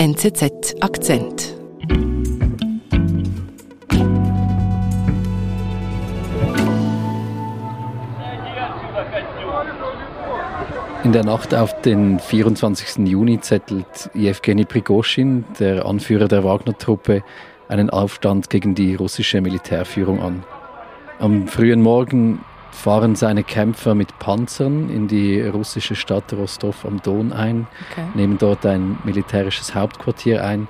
NZZ Akzent. In der Nacht auf den 24. Juni zettelt Jewgeni Prigoschin, der Anführer der Wagner-Truppe, einen Aufstand gegen die russische Militärführung an. Am frühen Morgen fahren seine Kämpfer mit Panzern in die russische Stadt Rostov am Don ein, okay. nehmen dort ein militärisches Hauptquartier ein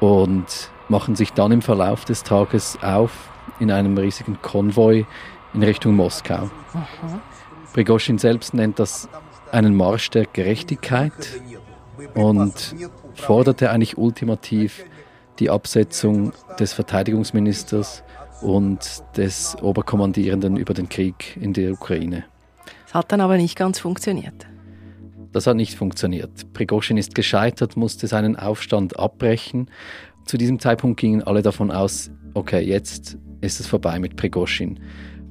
und machen sich dann im Verlauf des Tages auf in einem riesigen Konvoi in Richtung Moskau. Aha. Prigozhin selbst nennt das einen Marsch der Gerechtigkeit und forderte eigentlich ultimativ die Absetzung des Verteidigungsministers und des Oberkommandierenden über den Krieg in der Ukraine. Es hat dann aber nicht ganz funktioniert. Das hat nicht funktioniert. Prigozhin ist gescheitert, musste seinen Aufstand abbrechen. Zu diesem Zeitpunkt gingen alle davon aus, okay, jetzt ist es vorbei mit Prigozhin.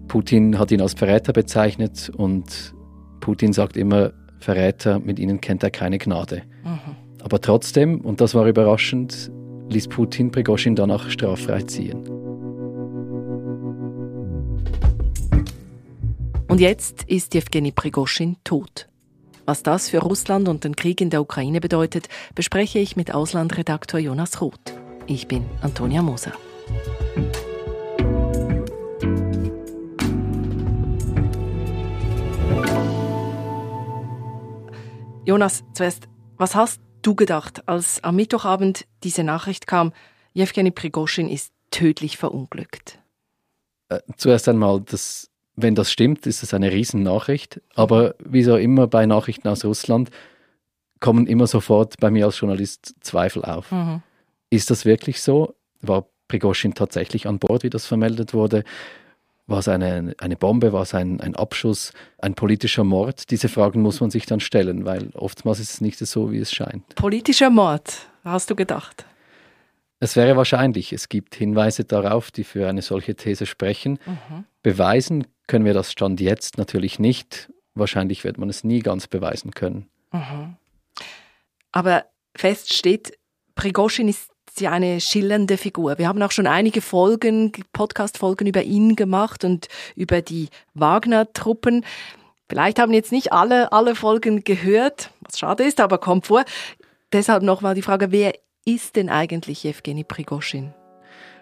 Putin hat ihn als Verräter bezeichnet und Putin sagt immer, Verräter, mit ihnen kennt er keine Gnade. Mhm. Aber trotzdem, und das war überraschend, ließ Putin Prigozhin danach straffrei ziehen. Und jetzt ist Jewgeni Prigoschin tot. Was das für Russland und den Krieg in der Ukraine bedeutet, bespreche ich mit Auslandredaktor Jonas Roth. Ich bin Antonia Moser. Jonas, zuerst, was hast du gedacht, als am Mittwochabend diese Nachricht kam, Jewgeni Prigoschin ist tödlich verunglückt? Äh, zuerst einmal, das wenn das stimmt, ist es eine Riesennachricht. Aber wie so immer bei Nachrichten aus Russland kommen immer sofort bei mir als Journalist Zweifel auf. Mhm. Ist das wirklich so? War Prigozhin tatsächlich an Bord, wie das vermeldet wurde? War es eine, eine Bombe? War es ein, ein Abschuss? Ein politischer Mord? Diese Fragen muss man sich dann stellen, weil oftmals ist es nicht so, wie es scheint. Politischer Mord, hast du gedacht? Es wäre wahrscheinlich. Es gibt Hinweise darauf, die für eine solche These sprechen. Mhm. Beweisen können wir das Stand jetzt natürlich nicht. Wahrscheinlich wird man es nie ganz beweisen können. Mhm. Aber fest steht, Prigozhin ist ja eine schillernde Figur. Wir haben auch schon einige Folgen, Podcast-Folgen über ihn gemacht und über die Wagner-Truppen. Vielleicht haben jetzt nicht alle, alle Folgen gehört, was schade ist, aber kommt vor. Deshalb nochmal die Frage, wer ist denn eigentlich Jewgeni Prigozhin?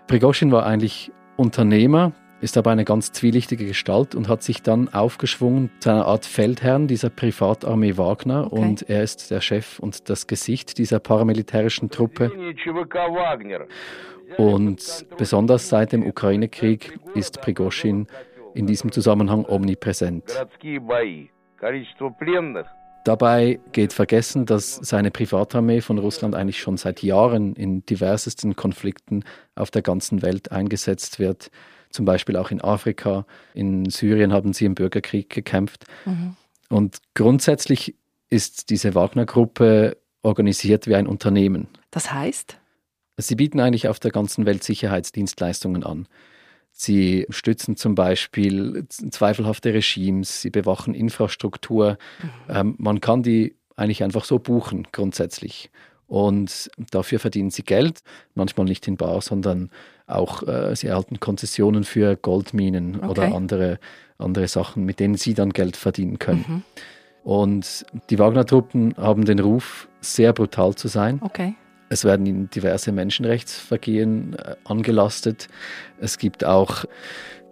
Prigozhin war eigentlich Unternehmer, ist aber eine ganz zwielichtige Gestalt und hat sich dann aufgeschwungen zu einer Art Feldherrn dieser Privatarmee Wagner okay. und er ist der Chef und das Gesicht dieser paramilitärischen Truppe. Und besonders seit dem Ukraine-Krieg ist Prigozhin in diesem Zusammenhang omnipräsent. Dabei geht vergessen, dass seine Privatarmee von Russland eigentlich schon seit Jahren in diversesten Konflikten auf der ganzen Welt eingesetzt wird zum Beispiel auch in Afrika. In Syrien haben sie im Bürgerkrieg gekämpft. Mhm. Und grundsätzlich ist diese Wagner-Gruppe organisiert wie ein Unternehmen. Das heißt? Sie bieten eigentlich auf der ganzen Welt Sicherheitsdienstleistungen an. Sie stützen zum Beispiel zweifelhafte Regimes, sie bewachen Infrastruktur. Mhm. Ähm, man kann die eigentlich einfach so buchen, grundsätzlich. Und dafür verdienen sie Geld, manchmal nicht in Bar, sondern auch, äh, sie erhalten Konzessionen für Goldminen okay. oder andere, andere Sachen, mit denen sie dann Geld verdienen können. Mhm. Und die Wagner-Truppen haben den Ruf, sehr brutal zu sein. Okay. Es werden ihnen diverse Menschenrechtsvergehen äh, angelastet. Es gibt auch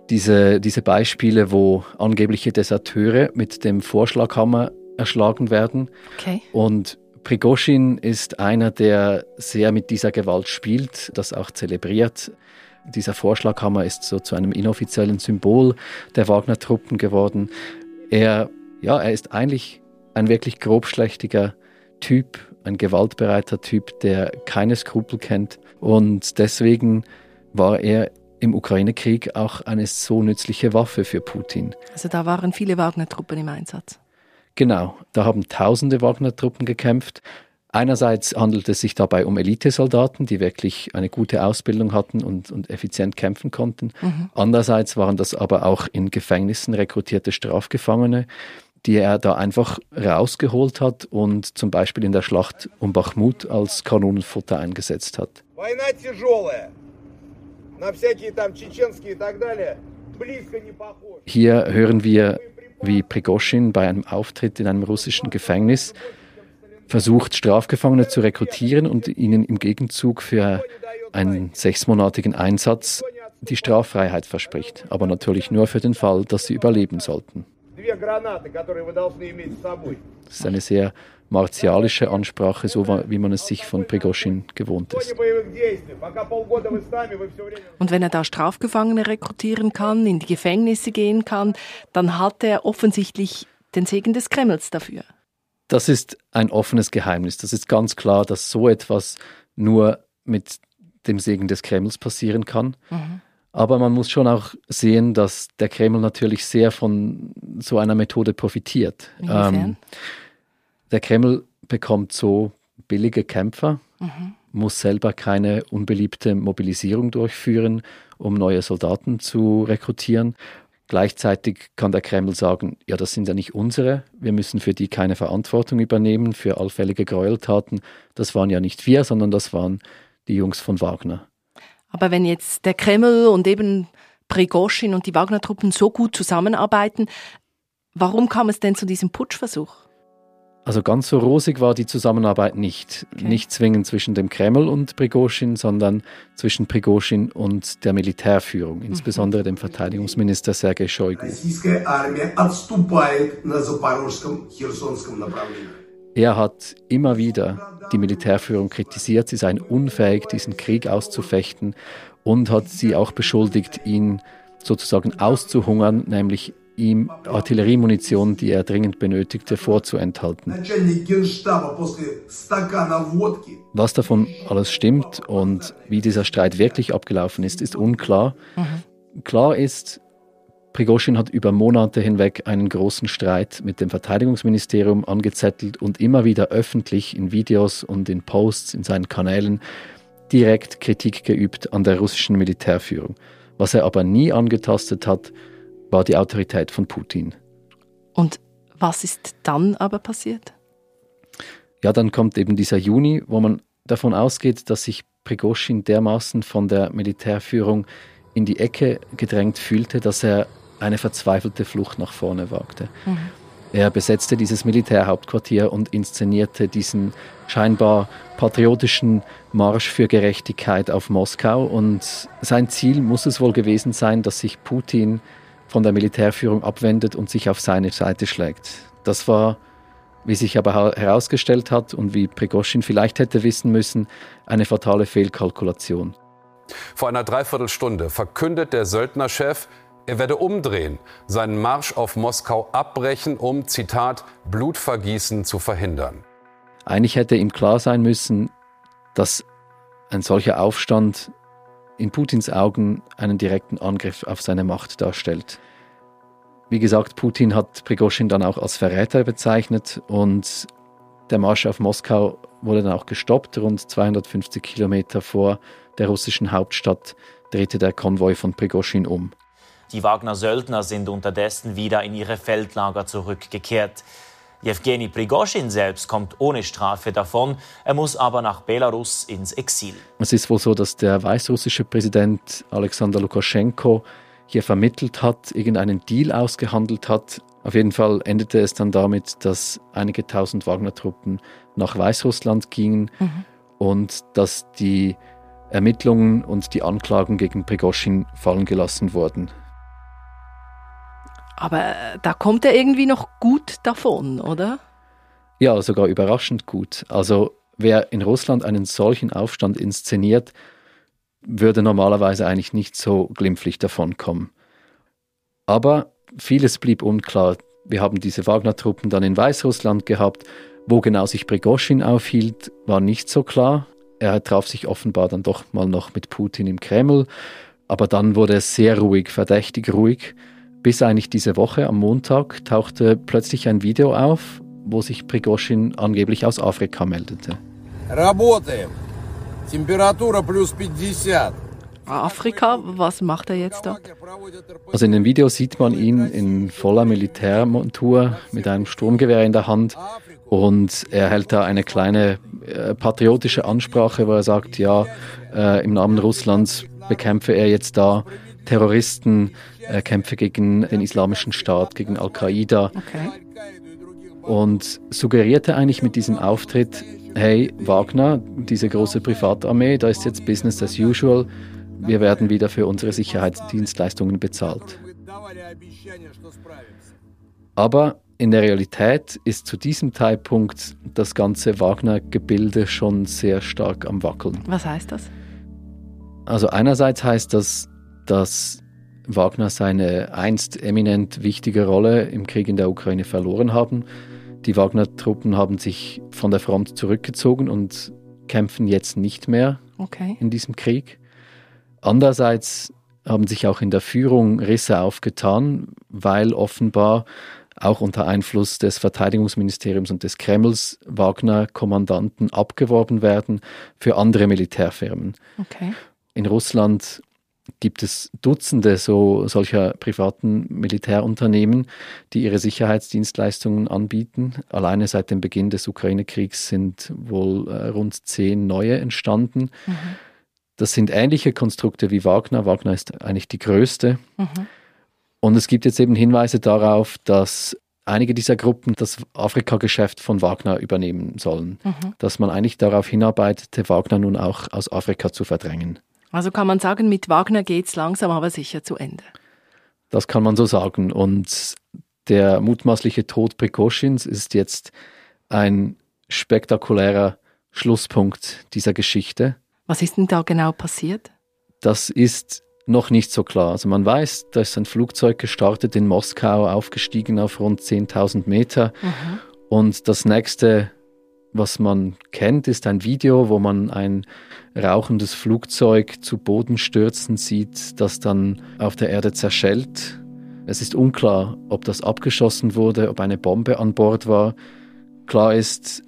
diese, diese Beispiele, wo angebliche Deserteure mit dem Vorschlaghammer erschlagen werden. Okay. Und Prigozhin ist einer, der sehr mit dieser Gewalt spielt, das auch zelebriert. Dieser Vorschlaghammer ist so zu einem inoffiziellen Symbol der Wagner-Truppen geworden. Er, ja, er ist eigentlich ein wirklich grobschlächtiger Typ, ein gewaltbereiter Typ, der keine Skrupel kennt. Und deswegen war er im Ukraine-Krieg auch eine so nützliche Waffe für Putin. Also da waren viele Wagner-Truppen im Einsatz. Genau, da haben tausende Wagner-Truppen gekämpft. Einerseits handelt es sich dabei um Elitesoldaten, die wirklich eine gute Ausbildung hatten und, und effizient kämpfen konnten. Mhm. Andererseits waren das aber auch in Gefängnissen rekrutierte Strafgefangene, die er da einfach rausgeholt hat und zum Beispiel in der Schlacht um Bachmut als Kanonenfutter eingesetzt hat. Hier hören wir, wie Prigoschin bei einem Auftritt in einem russischen Gefängnis versucht, Strafgefangene zu rekrutieren und ihnen im Gegenzug für einen sechsmonatigen Einsatz die Straffreiheit verspricht, aber natürlich nur für den Fall, dass sie überleben sollten. Das ist eine sehr martialische Ansprache, so wie man es sich von Prigoschin gewohnt ist. Und wenn er da Strafgefangene rekrutieren kann, in die Gefängnisse gehen kann, dann hat er offensichtlich den Segen des Kremls dafür. Das ist ein offenes Geheimnis. Das ist ganz klar, dass so etwas nur mit dem Segen des Kremls passieren kann. Mhm. Aber man muss schon auch sehen, dass der Kreml natürlich sehr von so einer Methode profitiert. Ähm, der Kreml bekommt so billige Kämpfer, mhm. muss selber keine unbeliebte Mobilisierung durchführen, um neue Soldaten zu rekrutieren. Gleichzeitig kann der Kreml sagen, ja, das sind ja nicht unsere, wir müssen für die keine Verantwortung übernehmen, für allfällige Gräueltaten. Das waren ja nicht wir, sondern das waren die Jungs von Wagner. Aber wenn jetzt der Kreml und eben Prigoschin und die Wagner-Truppen so gut zusammenarbeiten, warum kam es denn zu diesem Putschversuch? Also ganz so rosig war die Zusammenarbeit nicht. Okay. Nicht zwingend zwischen dem Kreml und Prigoschin, sondern zwischen Prigoschin und der Militärführung, mhm. insbesondere dem Verteidigungsminister Sergei Shoigu. Er hat immer wieder die Militärführung kritisiert, sie seien unfähig, diesen Krieg auszufechten und hat sie auch beschuldigt, ihn sozusagen auszuhungern, nämlich ihm Artilleriemunition, die er dringend benötigte, vorzuenthalten. Was davon alles stimmt und wie dieser Streit wirklich abgelaufen ist, ist unklar. Mhm. Klar ist, Prigoschin hat über Monate hinweg einen großen Streit mit dem Verteidigungsministerium angezettelt und immer wieder öffentlich in Videos und in Posts in seinen Kanälen direkt Kritik geübt an der russischen Militärführung. Was er aber nie angetastet hat, war die Autorität von Putin. Und was ist dann aber passiert? Ja, dann kommt eben dieser Juni, wo man davon ausgeht, dass sich Prigoschin dermaßen von der Militärführung in die Ecke gedrängt fühlte, dass er eine verzweifelte Flucht nach vorne wagte. Mhm. Er besetzte dieses Militärhauptquartier und inszenierte diesen scheinbar patriotischen Marsch für Gerechtigkeit auf Moskau. Und sein Ziel muss es wohl gewesen sein, dass sich Putin von der Militärführung abwendet und sich auf seine Seite schlägt. Das war, wie sich aber herausgestellt hat und wie Prigoschin vielleicht hätte wissen müssen, eine fatale Fehlkalkulation. Vor einer Dreiviertelstunde verkündet der Söldnerchef, er werde umdrehen, seinen Marsch auf Moskau abbrechen, um, Zitat, Blutvergießen zu verhindern. Eigentlich hätte ihm klar sein müssen, dass ein solcher Aufstand in Putins Augen einen direkten Angriff auf seine Macht darstellt. Wie gesagt, Putin hat Prigoschin dann auch als Verräter bezeichnet und der Marsch auf Moskau wurde dann auch gestoppt. Rund 250 Kilometer vor der russischen Hauptstadt drehte der Konvoi von Prigoschin um. Die Wagner-Söldner sind unterdessen wieder in ihre Feldlager zurückgekehrt. Jewgeni Prigoschin selbst kommt ohne Strafe davon. Er muss aber nach Belarus ins Exil. Es ist wohl so, dass der weißrussische Präsident Alexander Lukaschenko hier vermittelt hat, irgendeinen Deal ausgehandelt hat. Auf jeden Fall endete es dann damit, dass einige tausend Wagner-Truppen nach Weißrussland gingen mhm. und dass die Ermittlungen und die Anklagen gegen Prigoschin fallen gelassen wurden. Aber äh, da kommt er irgendwie noch gut davon, oder? Ja, sogar überraschend gut. Also wer in Russland einen solchen Aufstand inszeniert, würde normalerweise eigentlich nicht so glimpflich davonkommen. Aber vieles blieb unklar. Wir haben diese Wagner-Truppen dann in Weißrussland gehabt. Wo genau sich Prigoschin aufhielt, war nicht so klar. Er traf sich offenbar dann doch mal noch mit Putin im Kreml. Aber dann wurde es sehr ruhig, verdächtig ruhig. Bis eigentlich diese Woche am Montag tauchte plötzlich ein Video auf, wo sich Prigoschin angeblich aus Afrika meldete. Afrika. Was macht er jetzt da? Also in dem Video sieht man ihn in voller Militärmontur mit einem Sturmgewehr in der Hand und er hält da eine kleine äh, patriotische Ansprache, wo er sagt, ja, äh, im Namen Russlands bekämpfe er jetzt da Terroristen, er kämpfe gegen den Islamischen Staat, gegen Al-Qaida. Okay. Und suggerierte eigentlich mit diesem Auftritt, hey, Wagner, diese große Privatarmee, da ist jetzt Business as usual, wir werden wieder für unsere Sicherheitsdienstleistungen bezahlt. Aber in der Realität ist zu diesem Zeitpunkt das ganze Wagner-Gebilde schon sehr stark am Wackeln. Was heißt das? Also einerseits heißt das, dass Wagner seine einst eminent wichtige Rolle im Krieg in der Ukraine verloren haben. Die Wagner-Truppen haben sich von der Front zurückgezogen und kämpfen jetzt nicht mehr okay. in diesem Krieg. Andererseits haben sich auch in der Führung Risse aufgetan, weil offenbar auch unter Einfluss des Verteidigungsministeriums und des Kremls Wagner-Kommandanten abgeworben werden für andere Militärfirmen. Okay. In Russland gibt es Dutzende so solcher privaten Militärunternehmen, die ihre Sicherheitsdienstleistungen anbieten. Alleine seit dem Beginn des Ukraine-Kriegs sind wohl äh, rund zehn neue entstanden. Mhm. Das sind ähnliche Konstrukte wie Wagner. Wagner ist eigentlich die größte. Mhm. Und es gibt jetzt eben Hinweise darauf, dass einige dieser Gruppen das Afrika-Geschäft von Wagner übernehmen sollen. Mhm. Dass man eigentlich darauf hinarbeitete, Wagner nun auch aus Afrika zu verdrängen. Also kann man sagen, mit Wagner geht es langsam aber sicher zu Ende. Das kann man so sagen. Und der mutmaßliche Tod Prikoschins ist jetzt ein spektakulärer Schlusspunkt dieser Geschichte. Was ist denn da genau passiert? Das ist noch nicht so klar. Also man weiß, da ist ein Flugzeug gestartet in Moskau, aufgestiegen auf rund 10.000 Meter. Mhm. Und das nächste was man kennt, ist ein Video, wo man ein rauchendes Flugzeug zu Boden stürzen sieht, das dann auf der Erde zerschellt. Es ist unklar, ob das abgeschossen wurde, ob eine Bombe an Bord war. Klar ist,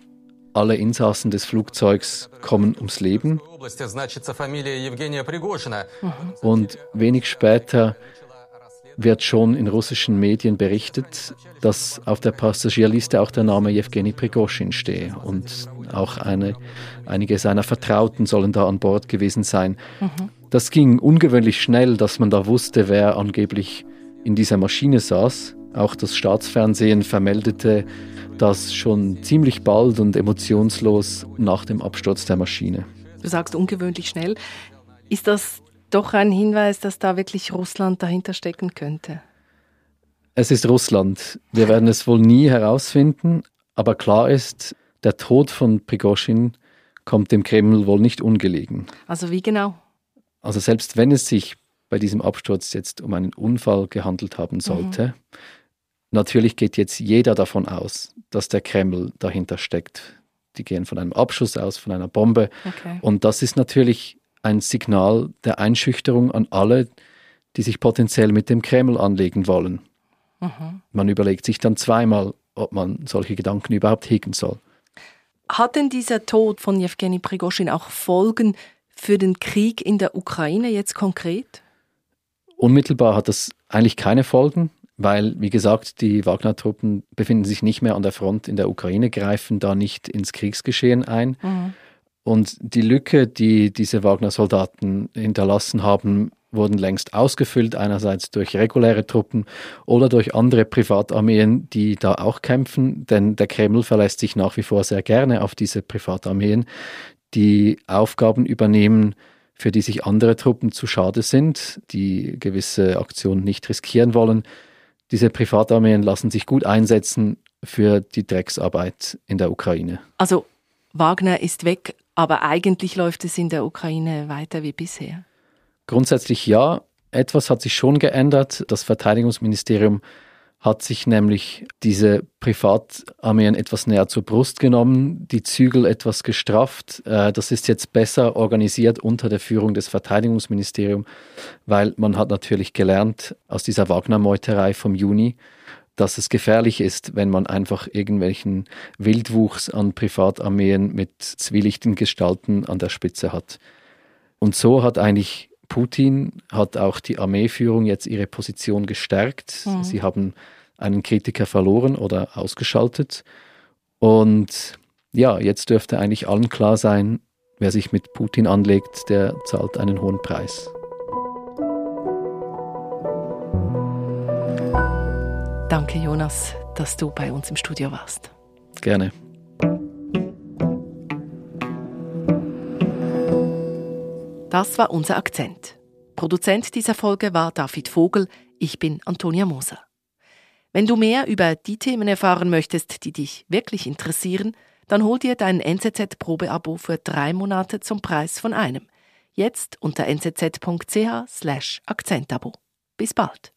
alle Insassen des Flugzeugs kommen ums Leben. Und wenig später wird schon in russischen Medien berichtet, dass auf der Passagierliste auch der Name Jewgeni Prigoschin stehe und auch eine, einige seiner Vertrauten sollen da an Bord gewesen sein. Mhm. Das ging ungewöhnlich schnell, dass man da wusste, wer angeblich in dieser Maschine saß. Auch das Staatsfernsehen vermeldete das schon ziemlich bald und emotionslos nach dem Absturz der Maschine. Du sagst ungewöhnlich schnell. Ist das doch ein Hinweis, dass da wirklich Russland dahinter stecken könnte. Es ist Russland. Wir werden es wohl nie herausfinden, aber klar ist, der Tod von Prigoschin kommt dem Kreml wohl nicht ungelegen. Also wie genau? Also selbst wenn es sich bei diesem Absturz jetzt um einen Unfall gehandelt haben sollte, mhm. natürlich geht jetzt jeder davon aus, dass der Kreml dahinter steckt. Die gehen von einem Abschuss aus, von einer Bombe. Okay. Und das ist natürlich ein Signal der Einschüchterung an alle, die sich potenziell mit dem Kreml anlegen wollen. Mhm. Man überlegt sich dann zweimal, ob man solche Gedanken überhaupt hegen soll. Hat denn dieser Tod von Jewgeni Prigoschin auch Folgen für den Krieg in der Ukraine jetzt konkret? Unmittelbar hat das eigentlich keine Folgen, weil, wie gesagt, die Wagner-Truppen befinden sich nicht mehr an der Front in der Ukraine, greifen da nicht ins Kriegsgeschehen ein. Mhm. Und die Lücke, die diese Wagner-Soldaten hinterlassen haben, wurden längst ausgefüllt, einerseits durch reguläre Truppen oder durch andere Privatarmeen, die da auch kämpfen, denn der Kreml verlässt sich nach wie vor sehr gerne auf diese Privatarmeen, die Aufgaben übernehmen, für die sich andere Truppen zu schade sind, die gewisse Aktionen nicht riskieren wollen. Diese Privatarmeen lassen sich gut einsetzen für die Drecksarbeit in der Ukraine. Also Wagner ist weg, aber eigentlich läuft es in der Ukraine weiter wie bisher. Grundsätzlich ja. Etwas hat sich schon geändert. Das Verteidigungsministerium hat sich nämlich diese Privatarmeen etwas näher zur Brust genommen, die Zügel etwas gestrafft. Äh, das ist jetzt besser organisiert unter der Führung des Verteidigungsministeriums, weil man hat natürlich gelernt aus dieser Wagner-Meuterei vom Juni, dass es gefährlich ist, wenn man einfach irgendwelchen Wildwuchs an Privatarmeen mit zwielichtigen Gestalten an der Spitze hat. Und so hat eigentlich Putin hat auch die Armeeführung jetzt ihre Position gestärkt. Mhm. Sie haben einen Kritiker verloren oder ausgeschaltet. Und ja, jetzt dürfte eigentlich allen klar sein, wer sich mit Putin anlegt, der zahlt einen hohen Preis. Danke, Jonas, dass du bei uns im Studio warst. Gerne. Das war unser Akzent. Produzent dieser Folge war David Vogel. Ich bin Antonia Moser. Wenn du mehr über die Themen erfahren möchtest, die dich wirklich interessieren, dann hol dir dein NZZ-Probeabo für drei Monate zum Preis von einem. Jetzt unter nzz.ch/akzentabo. Bis bald.